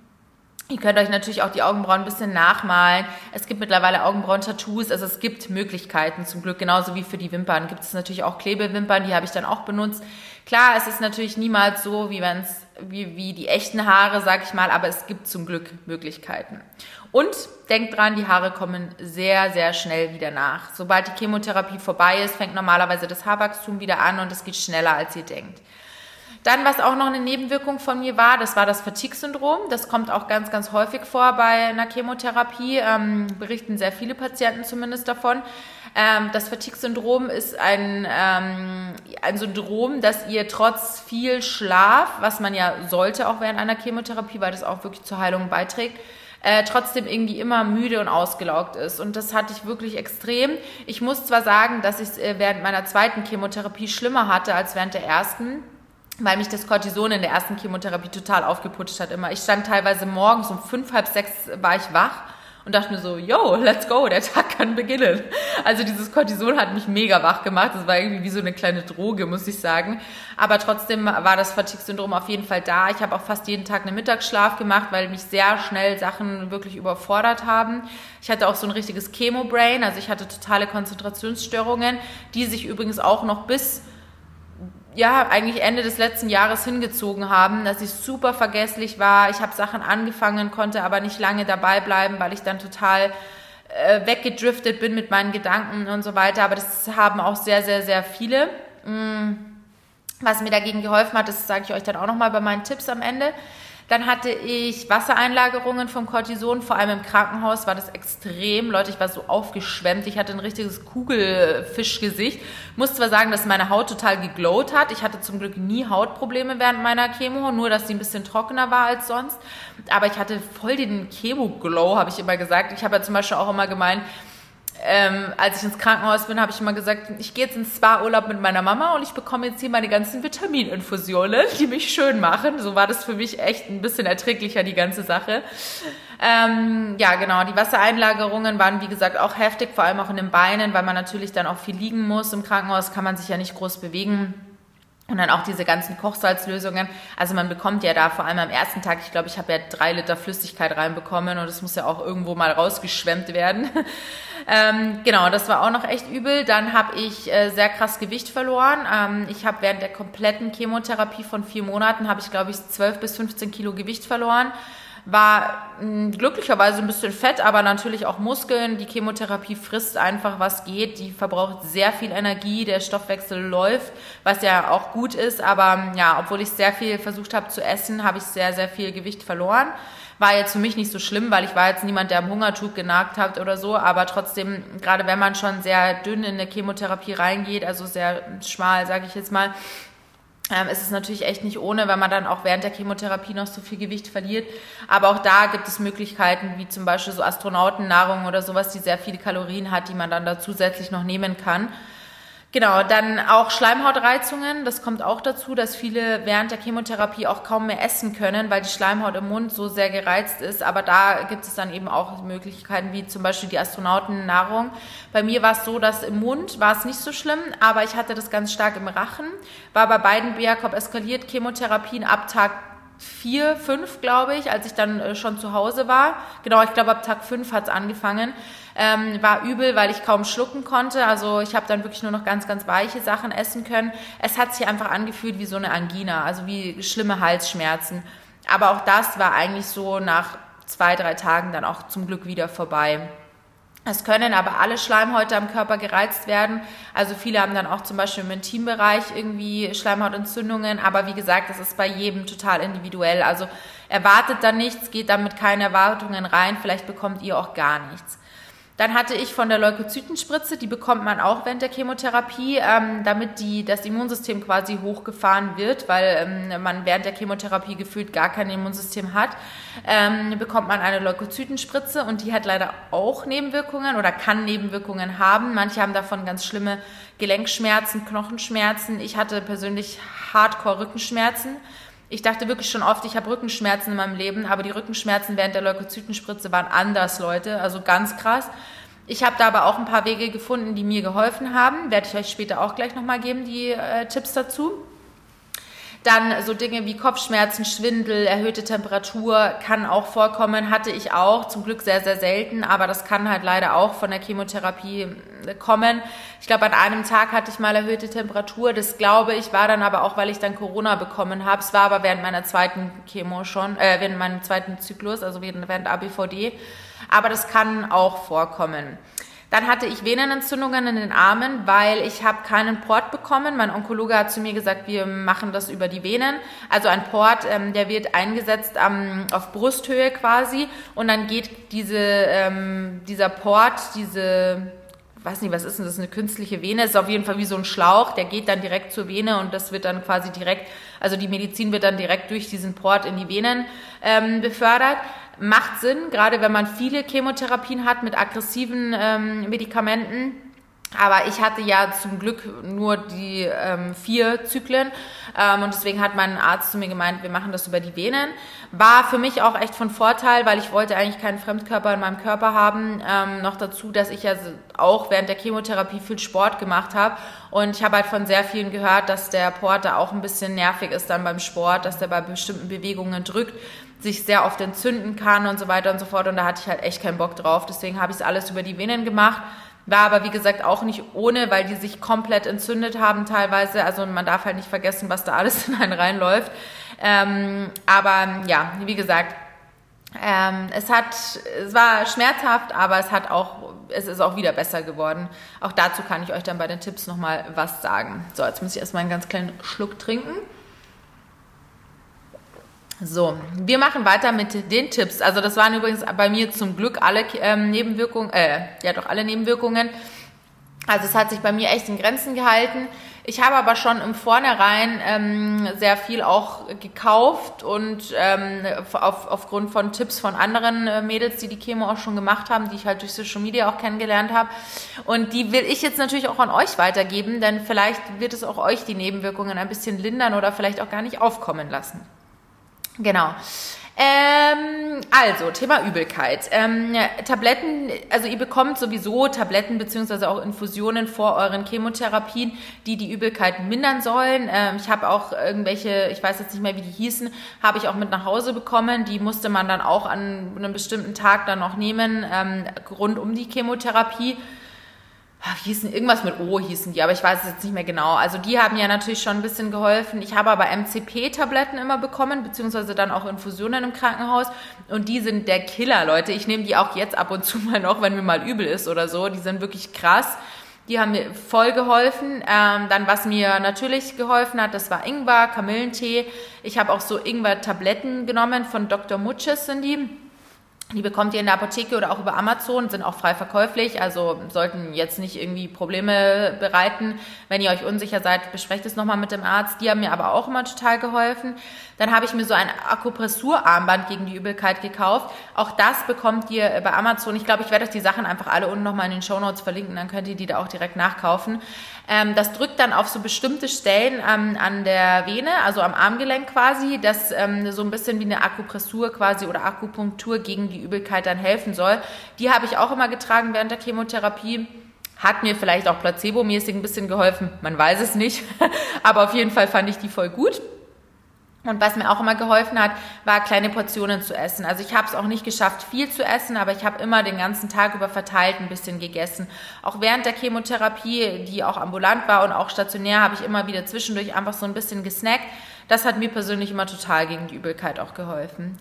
Ihr könnt euch natürlich auch die Augenbrauen ein bisschen nachmalen. Es gibt mittlerweile Augenbrauen-Tattoos, also es gibt Möglichkeiten zum Glück. Genauso wie für die Wimpern gibt es natürlich auch Klebewimpern, die habe ich dann auch benutzt. Klar, es ist natürlich niemals so, wie wenn es wie, wie die echten Haare, sag ich mal, aber es gibt zum Glück Möglichkeiten. Und denkt dran, die Haare kommen sehr, sehr schnell wieder nach. Sobald die Chemotherapie vorbei ist, fängt normalerweise das Haarwachstum wieder an und es geht schneller, als ihr denkt. Dann, was auch noch eine Nebenwirkung von mir war, das war das Fatigue-Syndrom. Das kommt auch ganz, ganz häufig vor bei einer Chemotherapie, ähm, berichten sehr viele Patienten zumindest davon. Ähm, das Fatigue-Syndrom ist ein, ähm, ein Syndrom, dass ihr trotz viel Schlaf, was man ja sollte auch während einer Chemotherapie, weil das auch wirklich zur Heilung beiträgt, äh, trotzdem irgendwie immer müde und ausgelaugt ist. Und das hatte ich wirklich extrem. Ich muss zwar sagen, dass ich es äh, während meiner zweiten Chemotherapie schlimmer hatte als während der ersten weil mich das Cortison in der ersten Chemotherapie total aufgeputscht hat immer. Ich stand teilweise morgens um fünf, halb sechs war ich wach und dachte mir so, yo, let's go, der Tag kann beginnen. Also dieses Cortison hat mich mega wach gemacht. Das war irgendwie wie so eine kleine Droge, muss ich sagen. Aber trotzdem war das Fatigue-Syndrom auf jeden Fall da. Ich habe auch fast jeden Tag einen Mittagsschlaf gemacht, weil mich sehr schnell Sachen wirklich überfordert haben. Ich hatte auch so ein richtiges Chemo-Brain, also ich hatte totale Konzentrationsstörungen, die sich übrigens auch noch bis ja, eigentlich Ende des letzten Jahres hingezogen haben, dass ich super vergesslich war. Ich habe Sachen angefangen, konnte aber nicht lange dabei bleiben, weil ich dann total äh, weggedriftet bin mit meinen Gedanken und so weiter. Aber das haben auch sehr, sehr, sehr viele. Mm. Was mir dagegen geholfen hat, das sage ich euch dann auch nochmal bei meinen Tipps am Ende dann hatte ich Wassereinlagerungen vom Cortison, vor allem im Krankenhaus war das extrem. Leute, ich war so aufgeschwemmt. Ich hatte ein richtiges Kugelfischgesicht. Muss zwar sagen, dass meine Haut total geglowt hat. Ich hatte zum Glück nie Hautprobleme während meiner Chemo, nur dass sie ein bisschen trockener war als sonst. Aber ich hatte voll den Chemo-Glow, habe ich immer gesagt. Ich habe ja zum Beispiel auch immer gemeint, ähm, als ich ins Krankenhaus bin, habe ich immer gesagt, ich gehe jetzt ins Spa-Urlaub mit meiner Mama und ich bekomme jetzt hier meine ganzen Vitamininfusionen, die mich schön machen. So war das für mich echt ein bisschen erträglicher, die ganze Sache. Ähm, ja, genau. Die Wassereinlagerungen waren, wie gesagt, auch heftig, vor allem auch in den Beinen, weil man natürlich dann auch viel liegen muss. Im Krankenhaus kann man sich ja nicht groß bewegen. Und dann auch diese ganzen Kochsalzlösungen. Also man bekommt ja da vor allem am ersten Tag, ich glaube, ich habe ja drei Liter Flüssigkeit reinbekommen und es muss ja auch irgendwo mal rausgeschwemmt werden. Ähm, genau, das war auch noch echt übel. Dann habe ich äh, sehr krass Gewicht verloren. Ähm, ich habe während der kompletten Chemotherapie von vier Monaten, habe ich, glaube ich, 12 bis 15 Kilo Gewicht verloren war mh, hm, glücklicherweise ein bisschen fett, aber natürlich auch Muskeln. Die Chemotherapie frisst einfach, was geht. Die verbraucht sehr viel Energie, der Stoffwechsel läuft, was ja auch gut ist. Aber ja, obwohl ich sehr viel versucht habe zu essen, habe ich sehr, sehr viel Gewicht verloren. War jetzt für mich nicht so schlimm, weil ich war jetzt niemand, der am Hungertuch genagt hat oder so. Aber trotzdem, gerade wenn man schon sehr dünn in eine Chemotherapie reingeht, also sehr schmal, sage ich jetzt mal, ähm, ist es natürlich echt nicht ohne, wenn man dann auch während der Chemotherapie noch so viel Gewicht verliert. Aber auch da gibt es Möglichkeiten, wie zum Beispiel so Astronautennahrung oder sowas, die sehr viele Kalorien hat, die man dann da zusätzlich noch nehmen kann. Genau, dann auch Schleimhautreizungen. Das kommt auch dazu, dass viele während der Chemotherapie auch kaum mehr essen können, weil die Schleimhaut im Mund so sehr gereizt ist. Aber da gibt es dann eben auch Möglichkeiten, wie zum Beispiel die Astronautennahrung. Bei mir war es so, dass im Mund war es nicht so schlimm, aber ich hatte das ganz stark im Rachen. War bei beiden BIACOP eskaliert Chemotherapien ab Tag vier, fünf, glaube ich, als ich dann äh, schon zu Hause war. Genau, ich glaube, ab Tag fünf hat's angefangen. Ähm, war übel, weil ich kaum schlucken konnte. Also ich habe dann wirklich nur noch ganz, ganz weiche Sachen essen können. Es hat sich einfach angefühlt wie so eine Angina, also wie schlimme Halsschmerzen. Aber auch das war eigentlich so nach zwei, drei Tagen dann auch zum Glück wieder vorbei. Es können aber alle Schleimhäute am Körper gereizt werden. Also viele haben dann auch zum Beispiel im Intimbereich irgendwie Schleimhautentzündungen. Aber wie gesagt, das ist bei jedem total individuell. Also erwartet da nichts, geht damit keine Erwartungen rein. Vielleicht bekommt ihr auch gar nichts. Dann hatte ich von der Leukozytenspritze, die bekommt man auch während der Chemotherapie, ähm, damit die, das Immunsystem quasi hochgefahren wird, weil ähm, man während der Chemotherapie gefühlt gar kein Immunsystem hat, ähm, bekommt man eine Leukozytenspritze und die hat leider auch Nebenwirkungen oder kann Nebenwirkungen haben. Manche haben davon ganz schlimme Gelenkschmerzen, Knochenschmerzen. Ich hatte persönlich Hardcore-Rückenschmerzen. Ich dachte wirklich schon oft, ich habe Rückenschmerzen in meinem Leben, aber die Rückenschmerzen während der Leukozytenspritze waren anders, Leute, also ganz krass. Ich habe da aber auch ein paar Wege gefunden, die mir geholfen haben. Werde ich euch später auch gleich nochmal geben, die äh, Tipps dazu. Dann so Dinge wie Kopfschmerzen, Schwindel, erhöhte Temperatur kann auch vorkommen, hatte ich auch, zum Glück sehr, sehr selten, aber das kann halt leider auch von der Chemotherapie äh, kommen. Ich glaube, an einem Tag hatte ich mal erhöhte Temperatur, das glaube ich war dann aber auch, weil ich dann Corona bekommen habe. Es war aber während meiner zweiten Chemo schon, äh, während meinem zweiten Zyklus, also während, während ABVD, aber das kann auch vorkommen. Dann hatte ich Venenentzündungen in den Armen, weil ich habe keinen Port bekommen. Mein Onkologe hat zu mir gesagt, wir machen das über die Venen. Also ein Port, ähm, der wird eingesetzt ähm, auf Brusthöhe quasi und dann geht diese, ähm, dieser Port, diese weiß nicht, was ist denn das, eine künstliche Vene, ist auf jeden Fall wie so ein Schlauch, der geht dann direkt zur Vene und das wird dann quasi direkt, also die Medizin wird dann direkt durch diesen Port in die Venen ähm, befördert. Macht Sinn, gerade wenn man viele Chemotherapien hat mit aggressiven ähm, Medikamenten. Aber ich hatte ja zum Glück nur die ähm, vier Zyklen ähm, und deswegen hat mein Arzt zu mir gemeint, wir machen das über die Venen. War für mich auch echt von Vorteil, weil ich wollte eigentlich keinen Fremdkörper in meinem Körper haben. Ähm, noch dazu, dass ich ja auch während der Chemotherapie viel Sport gemacht habe und ich habe halt von sehr vielen gehört, dass der Port da auch ein bisschen nervig ist dann beim Sport, dass der bei bestimmten Bewegungen drückt sich sehr oft entzünden kann und so weiter und so fort. Und da hatte ich halt echt keinen Bock drauf. Deswegen habe ich es alles über die Venen gemacht. War aber wie gesagt auch nicht ohne, weil die sich komplett entzündet haben teilweise. Also man darf halt nicht vergessen, was da alles in einen reinläuft. Ähm, aber ja, wie gesagt, ähm, es hat, es war schmerzhaft, aber es hat auch, es ist auch wieder besser geworden. Auch dazu kann ich euch dann bei den Tipps nochmal was sagen. So, jetzt muss ich erstmal einen ganz kleinen Schluck trinken. So, wir machen weiter mit den Tipps. Also das waren übrigens bei mir zum Glück alle ähm, Nebenwirkungen, äh, ja doch alle Nebenwirkungen. Also es hat sich bei mir echt in Grenzen gehalten. Ich habe aber schon im Vornherein ähm, sehr viel auch gekauft und ähm, auf, aufgrund von Tipps von anderen äh, Mädels, die die Chemo auch schon gemacht haben, die ich halt durch Social Media auch kennengelernt habe. Und die will ich jetzt natürlich auch an euch weitergeben, denn vielleicht wird es auch euch die Nebenwirkungen ein bisschen lindern oder vielleicht auch gar nicht aufkommen lassen. Genau. Ähm, also, Thema Übelkeit. Ähm, Tabletten, also ihr bekommt sowieso Tabletten beziehungsweise auch Infusionen vor euren Chemotherapien, die die Übelkeit mindern sollen. Ähm, ich habe auch irgendwelche, ich weiß jetzt nicht mehr, wie die hießen, habe ich auch mit nach Hause bekommen. Die musste man dann auch an einem bestimmten Tag dann noch nehmen, ähm, rund um die Chemotherapie hießen irgendwas mit O hießen die, aber ich weiß es jetzt nicht mehr genau. Also die haben ja natürlich schon ein bisschen geholfen. Ich habe aber MCP-Tabletten immer bekommen, beziehungsweise dann auch Infusionen im Krankenhaus. Und die sind der Killer, Leute. Ich nehme die auch jetzt ab und zu mal noch, wenn mir mal übel ist oder so. Die sind wirklich krass. Die haben mir voll geholfen. Ähm, dann, was mir natürlich geholfen hat, das war Ingwer, Kamillentee. Ich habe auch so Ingwer-Tabletten genommen von Dr. Mutsches sind die die bekommt ihr in der Apotheke oder auch über Amazon, sind auch frei verkäuflich, also sollten jetzt nicht irgendwie Probleme bereiten. Wenn ihr euch unsicher seid, besprecht es nochmal mit dem Arzt. Die haben mir aber auch immer total geholfen. Dann habe ich mir so ein Akupressurarmband gegen die Übelkeit gekauft. Auch das bekommt ihr bei Amazon. Ich glaube, ich werde euch die Sachen einfach alle unten nochmal in den Show Notes verlinken, dann könnt ihr die da auch direkt nachkaufen. Ähm, das drückt dann auf so bestimmte Stellen ähm, an der Vene, also am Armgelenk quasi, das ähm, so ein bisschen wie eine Akupressur quasi oder Akupunktur gegen die Übelkeit dann helfen soll. Die habe ich auch immer getragen während der Chemotherapie. Hat mir vielleicht auch placebomäßig ein bisschen geholfen, man weiß es nicht. Aber auf jeden Fall fand ich die voll gut. Und was mir auch immer geholfen hat, war kleine Portionen zu essen. Also ich habe es auch nicht geschafft, viel zu essen, aber ich habe immer den ganzen Tag über verteilt ein bisschen gegessen. Auch während der Chemotherapie, die auch ambulant war und auch stationär, habe ich immer wieder zwischendurch einfach so ein bisschen gesnackt. Das hat mir persönlich immer total gegen die Übelkeit auch geholfen.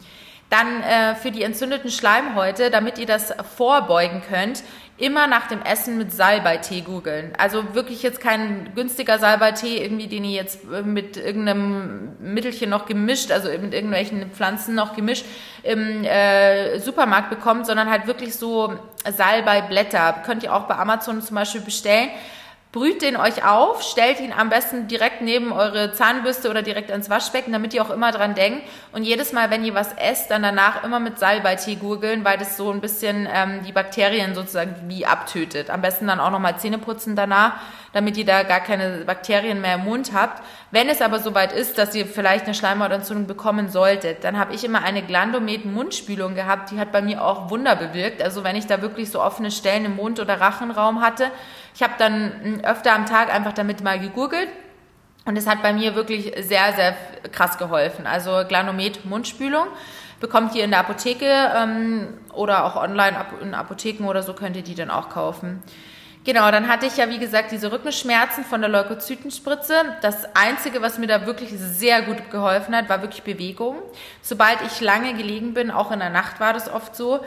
Dann äh, für die entzündeten Schleimhäute, damit ihr das vorbeugen könnt, immer nach dem Essen mit Salbeitee googeln. Also wirklich jetzt kein günstiger Salbeitee, irgendwie, den ihr jetzt äh, mit irgendeinem Mittelchen noch gemischt, also mit irgendwelchen Pflanzen noch gemischt im äh, Supermarkt bekommt, sondern halt wirklich so Salbeiblätter. Könnt ihr auch bei Amazon zum Beispiel bestellen. Brüht den euch auf, stellt ihn am besten direkt neben eure Zahnbürste oder direkt ins Waschbecken, damit ihr auch immer dran denkt. Und jedes Mal, wenn ihr was esst, dann danach immer mit Salbeitee gurgeln, weil das so ein bisschen ähm, die Bakterien sozusagen wie abtötet. Am besten dann auch nochmal Zähne putzen danach, damit ihr da gar keine Bakterien mehr im Mund habt. Wenn es aber soweit ist, dass ihr vielleicht eine Schleimhautentzündung bekommen solltet, dann habe ich immer eine Glandomet-Mundspülung gehabt. Die hat bei mir auch Wunder bewirkt. Also wenn ich da wirklich so offene Stellen im Mund- oder Rachenraum hatte, ich habe dann hm, öfter am Tag einfach damit mal gegurgelt und es hat bei mir wirklich sehr, sehr krass geholfen. Also Glanomet Mundspülung bekommt ihr in der Apotheke ähm, oder auch online in Apotheken oder so könnt ihr die dann auch kaufen. Genau, dann hatte ich ja wie gesagt diese Rückenschmerzen von der Leukozytenspritze. Das Einzige, was mir da wirklich sehr gut geholfen hat, war wirklich Bewegung. Sobald ich lange gelegen bin, auch in der Nacht war das oft so,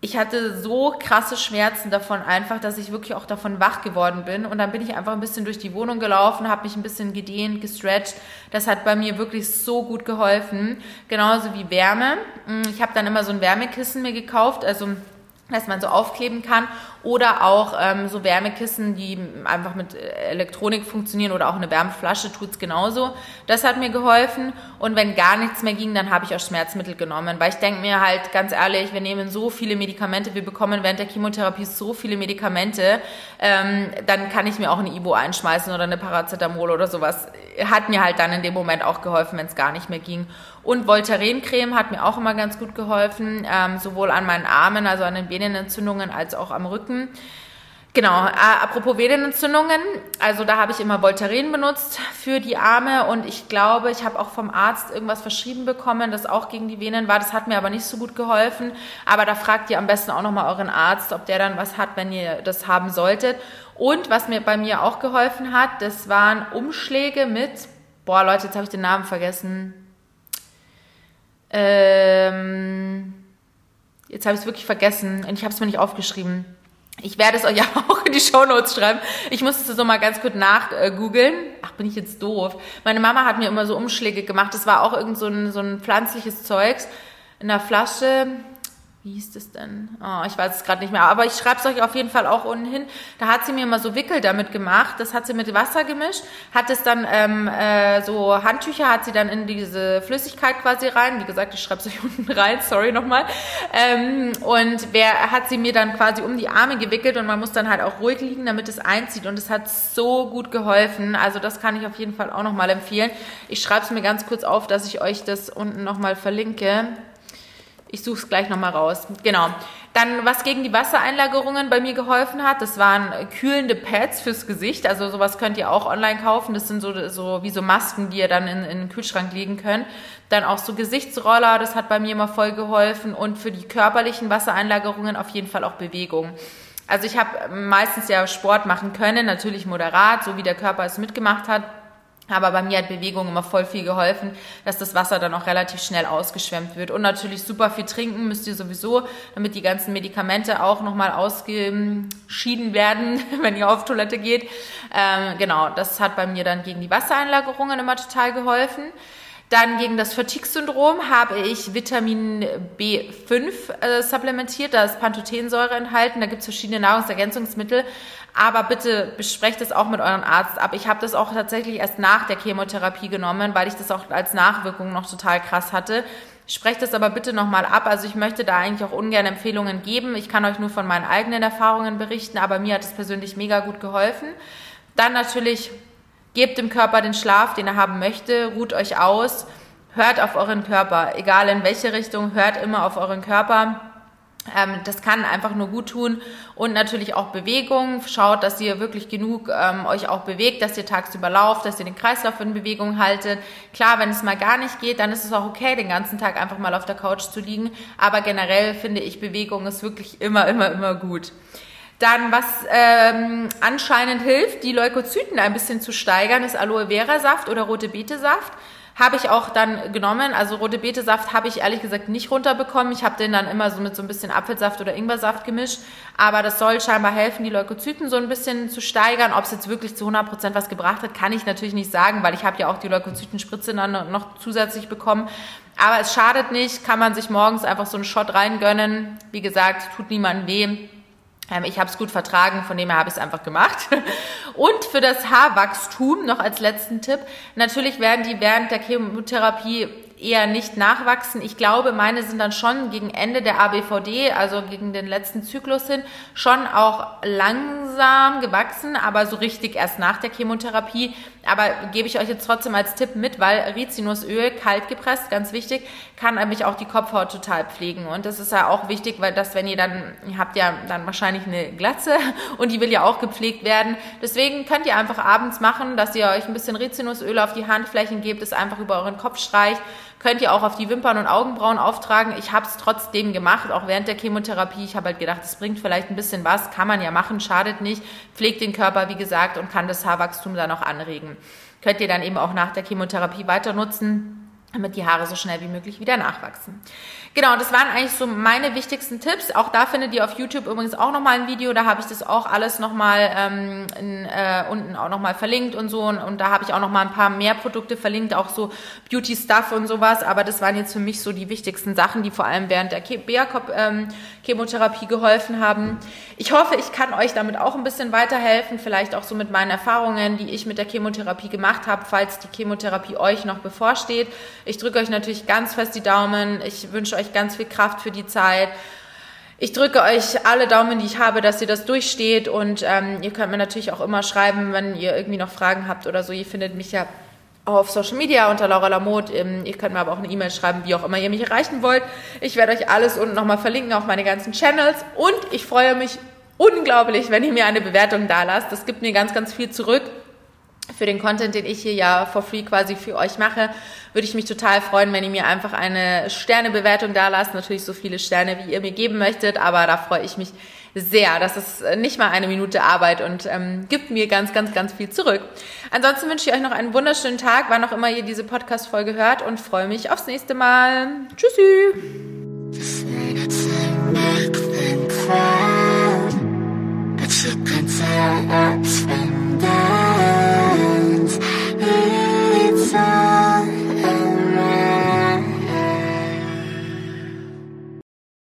ich hatte so krasse Schmerzen davon einfach, dass ich wirklich auch davon wach geworden bin. Und dann bin ich einfach ein bisschen durch die Wohnung gelaufen, habe mich ein bisschen gedehnt, gestretcht. Das hat bei mir wirklich so gut geholfen. Genauso wie Wärme. Ich habe dann immer so ein Wärmekissen mir gekauft, also dass man so aufkleben kann oder auch ähm, so Wärmekissen, die einfach mit Elektronik funktionieren oder auch eine Wärmflasche tut's genauso. Das hat mir geholfen und wenn gar nichts mehr ging, dann habe ich auch Schmerzmittel genommen, weil ich denke mir halt ganz ehrlich, wir nehmen so viele Medikamente, wir bekommen während der Chemotherapie so viele Medikamente, ähm, dann kann ich mir auch eine Ibo einschmeißen oder eine Paracetamol oder sowas. Hat mir halt dann in dem Moment auch geholfen, wenn es gar nicht mehr ging. Und Voltaren-Creme hat mir auch immer ganz gut geholfen, ähm, sowohl an meinen Armen, also an den Venenentzündungen, als auch am Rücken. Genau, äh, apropos Venenentzündungen, also da habe ich immer Voltaren benutzt für die Arme und ich glaube, ich habe auch vom Arzt irgendwas verschrieben bekommen, das auch gegen die Venen war. Das hat mir aber nicht so gut geholfen. Aber da fragt ihr am besten auch nochmal euren Arzt, ob der dann was hat, wenn ihr das haben solltet. Und was mir bei mir auch geholfen hat, das waren Umschläge mit, boah Leute, jetzt habe ich den Namen vergessen. Ähm, jetzt habe ich es wirklich vergessen und ich habe es mir nicht aufgeschrieben. Ich werde es euch ja auch in die Shownotes schreiben. Ich musste es so mal ganz kurz nachgoogeln. Ach, bin ich jetzt doof. Meine Mama hat mir immer so Umschläge gemacht. Das war auch irgend so ein, so ein pflanzliches Zeugs in der Flasche wie hieß das denn? Oh, ich weiß es gerade nicht mehr. Aber ich schreibe es euch auf jeden Fall auch unten hin. Da hat sie mir mal so Wickel damit gemacht. Das hat sie mit Wasser gemischt. Hat es dann ähm, äh, so Handtücher hat sie dann in diese Flüssigkeit quasi rein. Wie gesagt, ich schreibe es euch unten rein. Sorry nochmal. Ähm, und wer hat sie mir dann quasi um die Arme gewickelt und man muss dann halt auch ruhig liegen, damit es einzieht. Und es hat so gut geholfen. Also das kann ich auf jeden Fall auch nochmal empfehlen. Ich schreibe es mir ganz kurz auf, dass ich euch das unten nochmal verlinke. Ich suche es gleich nochmal raus. Genau. Dann, was gegen die Wassereinlagerungen bei mir geholfen hat, das waren kühlende Pads fürs Gesicht. Also sowas könnt ihr auch online kaufen. Das sind so, so wie so Masken, die ihr dann in, in den Kühlschrank legen könnt. Dann auch so Gesichtsroller, das hat bei mir immer voll geholfen. Und für die körperlichen Wassereinlagerungen auf jeden Fall auch Bewegung. Also ich habe meistens ja Sport machen können, natürlich moderat, so wie der Körper es mitgemacht hat. Aber bei mir hat Bewegung immer voll viel geholfen, dass das Wasser dann auch relativ schnell ausgeschwemmt wird. Und natürlich super viel trinken müsst ihr sowieso, damit die ganzen Medikamente auch nochmal ausgeschieden werden, wenn ihr auf Toilette geht. Ähm, genau, das hat bei mir dann gegen die Wassereinlagerungen immer total geholfen. Dann gegen das Fatigue-Syndrom habe ich Vitamin B5 äh, supplementiert. Da ist Pantothensäure enthalten. Da gibt es verschiedene Nahrungsergänzungsmittel. Aber bitte besprecht es auch mit eurem Arzt ab. Ich habe das auch tatsächlich erst nach der Chemotherapie genommen, weil ich das auch als Nachwirkung noch total krass hatte. Sprecht es aber bitte nochmal ab. Also ich möchte da eigentlich auch ungern Empfehlungen geben. Ich kann euch nur von meinen eigenen Erfahrungen berichten, aber mir hat es persönlich mega gut geholfen. Dann natürlich Gebt dem Körper den Schlaf, den er haben möchte, ruht euch aus, hört auf euren Körper, egal in welche Richtung, hört immer auf euren Körper. Ähm, das kann einfach nur gut tun und natürlich auch Bewegung. Schaut, dass ihr wirklich genug ähm, euch auch bewegt, dass ihr tagsüber lauft, dass ihr den Kreislauf in Bewegung haltet. Klar, wenn es mal gar nicht geht, dann ist es auch okay, den ganzen Tag einfach mal auf der Couch zu liegen. Aber generell finde ich, Bewegung ist wirklich immer, immer, immer gut. Dann, was ähm, anscheinend hilft, die Leukozyten ein bisschen zu steigern, ist Aloe Vera Saft oder rote Beete Saft. Habe ich auch dann genommen. Also rote Beete Saft habe ich ehrlich gesagt nicht runterbekommen. Ich habe den dann immer so mit so ein bisschen Apfelsaft oder Ingwersaft gemischt. Aber das soll scheinbar helfen, die Leukozyten so ein bisschen zu steigern. Ob es jetzt wirklich zu 100 Prozent was gebracht hat, kann ich natürlich nicht sagen, weil ich habe ja auch die Leukozytenspritze dann noch zusätzlich bekommen. Aber es schadet nicht, kann man sich morgens einfach so einen Shot reingönnen. Wie gesagt, tut niemandem weh ich habe es gut vertragen, von dem her habe ich es einfach gemacht. Und für das Haarwachstum noch als letzten Tipp. Natürlich werden die während der Chemotherapie eher nicht nachwachsen. Ich glaube, meine sind dann schon gegen Ende der ABVD, also gegen den letzten Zyklus hin, schon auch langsam gewachsen, aber so richtig erst nach der Chemotherapie. Aber gebe ich euch jetzt trotzdem als Tipp mit, weil Rizinusöl, kalt gepresst, ganz wichtig, kann nämlich auch die Kopfhaut total pflegen. Und das ist ja auch wichtig, weil das, wenn ihr dann, ihr habt ja dann wahrscheinlich eine Glatze und die will ja auch gepflegt werden. Deswegen könnt ihr einfach abends machen, dass ihr euch ein bisschen Rizinusöl auf die Handflächen gebt, es einfach über euren Kopf streicht Könnt ihr auch auf die Wimpern und Augenbrauen auftragen. Ich habe es trotzdem gemacht, auch während der Chemotherapie. Ich habe halt gedacht, es bringt vielleicht ein bisschen was, kann man ja machen, schadet nicht, pflegt den Körper, wie gesagt, und kann das Haarwachstum dann auch anregen. Könnt ihr dann eben auch nach der Chemotherapie weiter nutzen. Damit die Haare so schnell wie möglich wieder nachwachsen. Genau, das waren eigentlich so meine wichtigsten Tipps. Auch da findet ihr auf YouTube übrigens auch nochmal ein Video. Da habe ich das auch alles nochmal ähm, in, äh, unten auch nochmal verlinkt und so. Und, und da habe ich auch nochmal ein paar mehr Produkte verlinkt, auch so Beauty-Stuff und sowas. Aber das waren jetzt für mich so die wichtigsten Sachen, die vor allem während der BA-Chemotherapie ähm, geholfen haben. Ich hoffe, ich kann euch damit auch ein bisschen weiterhelfen. Vielleicht auch so mit meinen Erfahrungen, die ich mit der Chemotherapie gemacht habe, falls die Chemotherapie euch noch bevorsteht. Ich drücke euch natürlich ganz fest die Daumen. Ich wünsche euch ganz viel Kraft für die Zeit. Ich drücke euch alle Daumen, die ich habe, dass ihr das durchsteht und ähm, ihr könnt mir natürlich auch immer schreiben, wenn ihr irgendwie noch Fragen habt oder so. Ihr findet mich ja auf Social Media unter Laura Lamotte. Ähm, ihr könnt mir aber auch eine E-Mail schreiben, wie auch immer ihr mich erreichen wollt. Ich werde euch alles unten nochmal verlinken auf meine ganzen Channels und ich freue mich unglaublich, wenn ihr mir eine Bewertung da lasst. Das gibt mir ganz, ganz viel zurück für den Content, den ich hier ja for free quasi für euch mache, würde ich mich total freuen, wenn ihr mir einfach eine Sternebewertung da lasst. Natürlich so viele Sterne, wie ihr mir geben möchtet, aber da freue ich mich sehr. Das ist nicht mal eine Minute Arbeit und ähm, gibt mir ganz, ganz, ganz viel zurück. Ansonsten wünsche ich euch noch einen wunderschönen Tag, wann auch immer ihr diese Podcast-Folge hört und freue mich aufs nächste Mal. Tschüssi! inside